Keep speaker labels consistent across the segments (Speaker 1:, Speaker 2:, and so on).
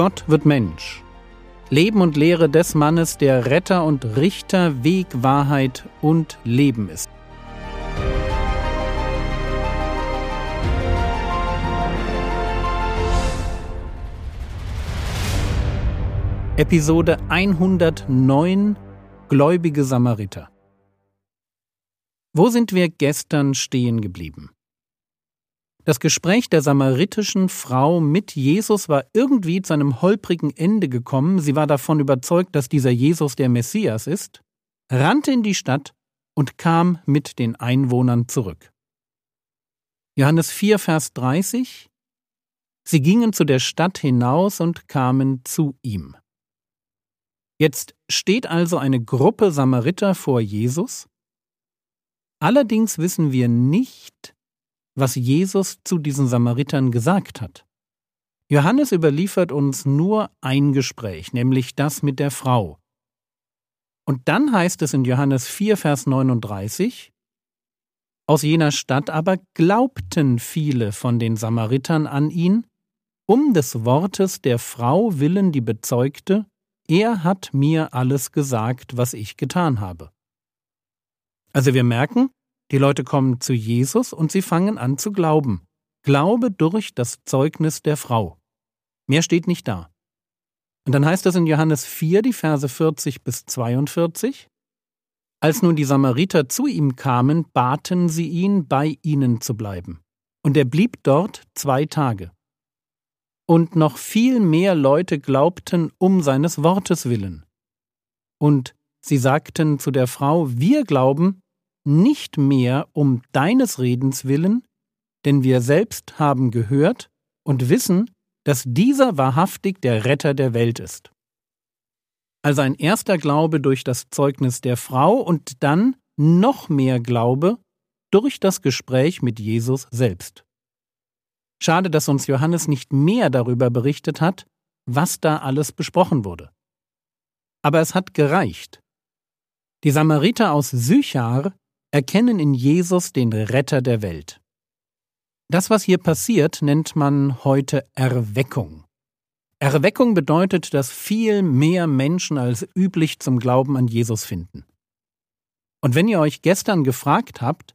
Speaker 1: Gott wird Mensch. Leben und Lehre des Mannes, der Retter und Richter, Weg, Wahrheit und Leben ist. Episode 109 Gläubige Samariter. Wo sind wir gestern stehen geblieben? Das Gespräch der samaritischen Frau mit Jesus war irgendwie zu einem holprigen Ende gekommen. Sie war davon überzeugt, dass dieser Jesus der Messias ist, rannte in die Stadt und kam mit den Einwohnern zurück. Johannes 4, Vers 30 Sie gingen zu der Stadt hinaus und kamen zu ihm. Jetzt steht also eine Gruppe Samariter vor Jesus. Allerdings wissen wir nicht, was Jesus zu diesen Samaritern gesagt hat. Johannes überliefert uns nur ein Gespräch, nämlich das mit der Frau. Und dann heißt es in Johannes 4, Vers 39, Aus jener Stadt aber glaubten viele von den Samaritern an ihn, um des Wortes der Frau willen, die bezeugte, er hat mir alles gesagt, was ich getan habe. Also wir merken, die Leute kommen zu Jesus und sie fangen an zu glauben. Glaube durch das Zeugnis der Frau. Mehr steht nicht da. Und dann heißt es in Johannes 4, die Verse 40 bis 42, Als nun die Samariter zu ihm kamen, baten sie ihn, bei ihnen zu bleiben. Und er blieb dort zwei Tage. Und noch viel mehr Leute glaubten um seines Wortes willen. Und sie sagten zu der Frau, wir glauben, nicht mehr um deines Redens willen, denn wir selbst haben gehört und wissen, dass dieser wahrhaftig der Retter der Welt ist. Also ein erster Glaube durch das Zeugnis der Frau und dann noch mehr Glaube durch das Gespräch mit Jesus selbst. Schade, dass uns Johannes nicht mehr darüber berichtet hat, was da alles besprochen wurde. Aber es hat gereicht. Die Samariter aus Sychar erkennen in Jesus den Retter der Welt. Das, was hier passiert, nennt man heute Erweckung. Erweckung bedeutet, dass viel mehr Menschen als üblich zum Glauben an Jesus finden. Und wenn ihr euch gestern gefragt habt,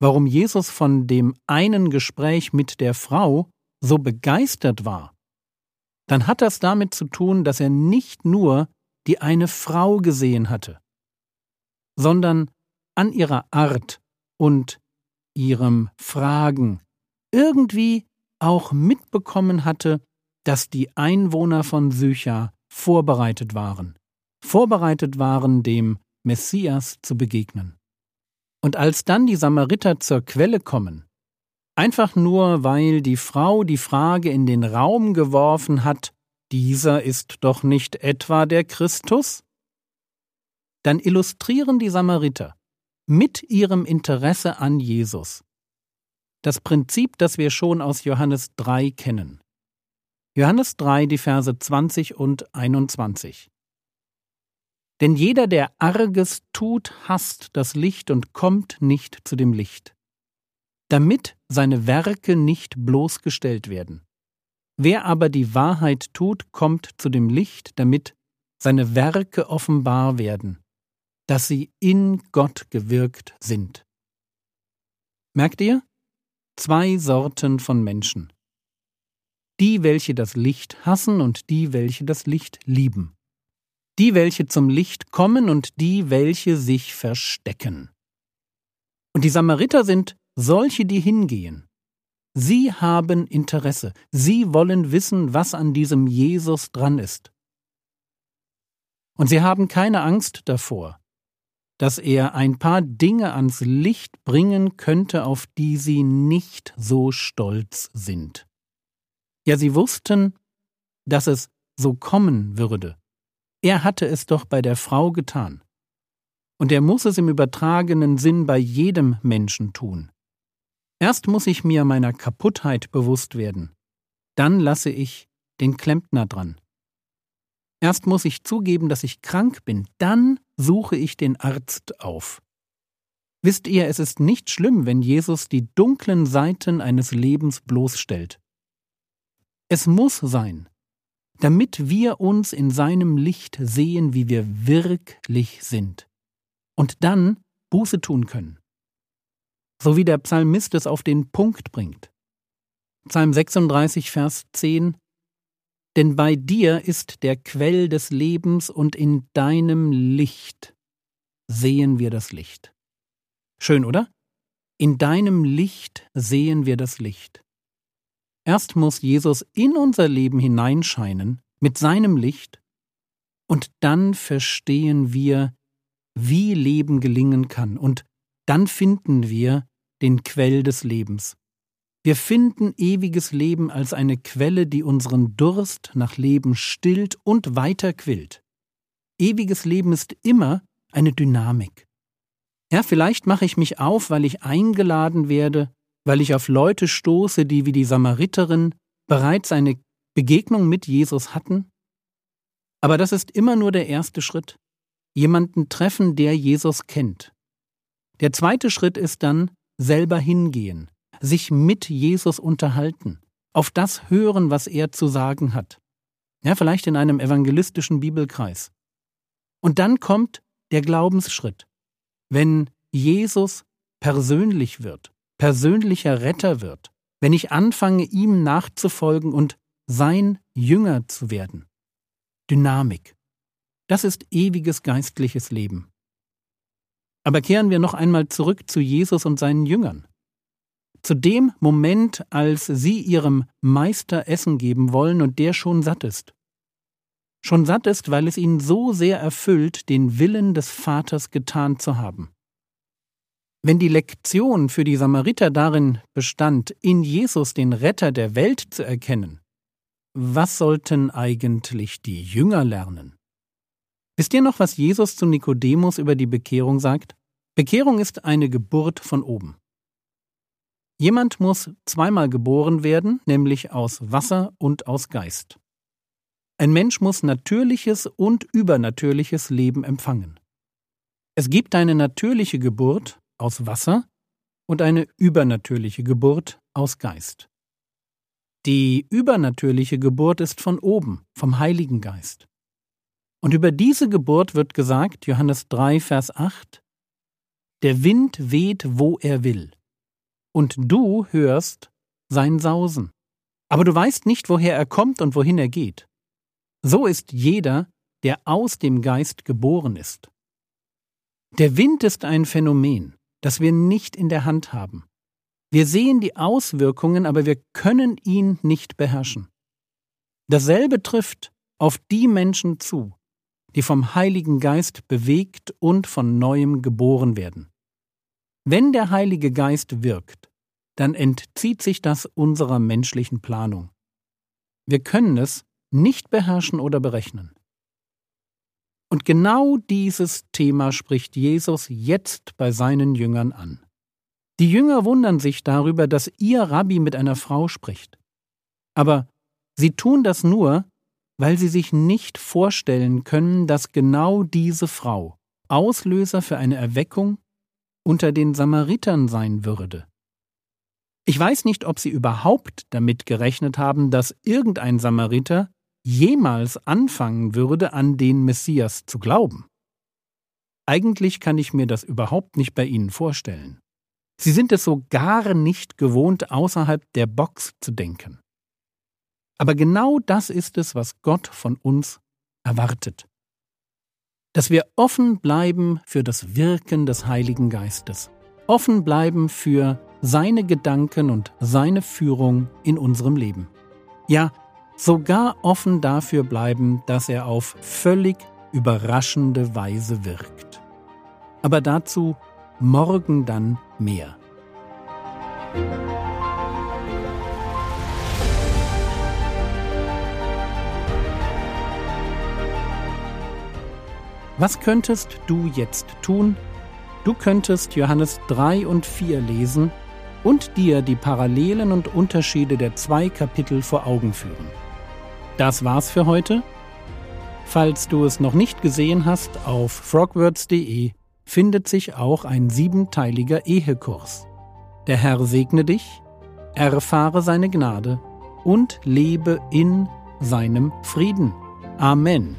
Speaker 1: warum Jesus von dem einen Gespräch mit der Frau so begeistert war, dann hat das damit zu tun, dass er nicht nur die eine Frau gesehen hatte, sondern an ihrer Art und ihrem Fragen irgendwie auch mitbekommen hatte, dass die Einwohner von Sycha vorbereitet waren, vorbereitet waren, dem Messias zu begegnen. Und als dann die Samariter zur Quelle kommen, einfach nur weil die Frau die Frage in den Raum geworfen hat, dieser ist doch nicht etwa der Christus? Dann illustrieren die Samariter, mit ihrem Interesse an Jesus. Das Prinzip, das wir schon aus Johannes 3 kennen. Johannes 3, die Verse 20 und 21. Denn jeder, der Arges tut, hasst das Licht und kommt nicht zu dem Licht, damit seine Werke nicht bloßgestellt werden. Wer aber die Wahrheit tut, kommt zu dem Licht, damit seine Werke offenbar werden, dass sie in Gott gewirkt sind. Merkt ihr? Zwei Sorten von Menschen. Die, welche das Licht hassen und die, welche das Licht lieben. Die, welche zum Licht kommen und die, welche sich verstecken. Und die Samariter sind solche, die hingehen. Sie haben Interesse. Sie wollen wissen, was an diesem Jesus dran ist. Und sie haben keine Angst davor, dass er ein paar Dinge ans Licht bringen könnte, auf die sie nicht so stolz sind. Ja, sie wussten, dass es so kommen würde. Er hatte es doch bei der Frau getan. Und er muss es im übertragenen Sinn bei jedem Menschen tun. Erst muss ich mir meiner Kaputtheit bewusst werden. Dann lasse ich den Klempner dran. Erst muss ich zugeben, dass ich krank bin, dann suche ich den Arzt auf. Wisst ihr, es ist nicht schlimm, wenn Jesus die dunklen Seiten eines Lebens bloßstellt. Es muss sein, damit wir uns in seinem Licht sehen, wie wir wirklich sind, und dann Buße tun können. So wie der Psalmist es auf den Punkt bringt. Psalm 36, Vers 10 Denn bei dir ist der Quell des Lebens und in deinem Licht sehen wir das Licht. Schön, oder? In deinem Licht sehen wir das Licht. Erst muss Jesus in unser Leben hineinscheinen mit seinem Licht, und dann verstehen wir, wie Leben gelingen kann, und dann finden wir den Quell des Lebens. Wir finden ewiges Leben als eine Quelle, die unseren Durst nach Leben stillt und weiterquillt. Ewiges Leben ist immer eine Dynamik. Ja, vielleicht mache ich mich auf, weil ich eingeladen werde, weil ich auf Leute stoße, die wie die Samariterin bereits eine Begegnung mit Jesus hatten? Aber das ist immer nur der erste Schritt. Jemanden treffen, der Jesus kennt. Der zweite Schritt ist dann selber hingehen, sich mit Jesus unterhalten, auf das hören, was er zu sagen hat. Ja, vielleicht in einem evangelistischen Bibelkreis. Und dann kommt der Glaubensschritt. Wenn Jesus persönlich wird, persönlicher Retter wird, wenn ich anfange, ihm nachzufolgen und sein Jünger zu werden. Dynamik. Das ist ewiges geistliches Leben. Aber kehren wir noch einmal zurück zu Jesus und seinen Jüngern. Zu dem Moment, als sie ihrem Meister Essen geben wollen und der schon satt ist. Schon satt ist, weil es ihn so sehr erfüllt, den Willen des Vaters getan zu haben. Wenn die Lektion für die Samariter darin bestand, in Jesus den Retter der Welt zu erkennen, was sollten eigentlich die Jünger lernen? Wisst ihr noch, was Jesus zu Nikodemus über die Bekehrung sagt? Bekehrung ist eine Geburt von oben. Jemand muss zweimal geboren werden, nämlich aus Wasser und aus Geist. Ein Mensch muss natürliches und übernatürliches Leben empfangen. Es gibt eine natürliche Geburt, aus Wasser und eine übernatürliche Geburt aus Geist. Die übernatürliche Geburt ist von oben, vom Heiligen Geist. Und über diese Geburt wird gesagt, Johannes 3, Vers 8, Der Wind weht, wo er will, und du hörst sein Sausen, aber du weißt nicht, woher er kommt und wohin er geht. So ist jeder, der aus dem Geist geboren ist. Der Wind ist ein Phänomen das wir nicht in der Hand haben. Wir sehen die Auswirkungen, aber wir können ihn nicht beherrschen. Dasselbe trifft auf die Menschen zu, die vom Heiligen Geist bewegt und von neuem geboren werden. Wenn der Heilige Geist wirkt, dann entzieht sich das unserer menschlichen Planung. Wir können es nicht beherrschen oder berechnen. Und genau dieses Thema spricht Jesus jetzt bei seinen Jüngern an. Die Jünger wundern sich darüber, dass ihr Rabbi mit einer Frau spricht. Aber sie tun das nur, weil sie sich nicht vorstellen können, dass genau diese Frau Auslöser für eine Erweckung unter den Samaritern sein würde. Ich weiß nicht, ob sie überhaupt damit gerechnet haben, dass irgendein Samariter jemals anfangen würde, an den Messias zu glauben. Eigentlich kann ich mir das überhaupt nicht bei Ihnen vorstellen. Sie sind es so gar nicht gewohnt, außerhalb der Box zu denken. Aber genau das ist es, was Gott von uns erwartet. Dass wir offen bleiben für das Wirken des Heiligen Geistes, offen bleiben für seine Gedanken und seine Führung in unserem Leben. Ja, sogar offen dafür bleiben, dass er auf völlig überraschende Weise wirkt. Aber dazu morgen dann mehr. Was könntest du jetzt tun? Du könntest Johannes 3 und 4 lesen und dir die Parallelen und Unterschiede der zwei Kapitel vor Augen führen. Das war's für heute. Falls du es noch nicht gesehen hast, auf frogwords.de findet sich auch ein siebenteiliger Ehekurs. Der Herr segne dich, erfahre seine Gnade und lebe in seinem Frieden. Amen.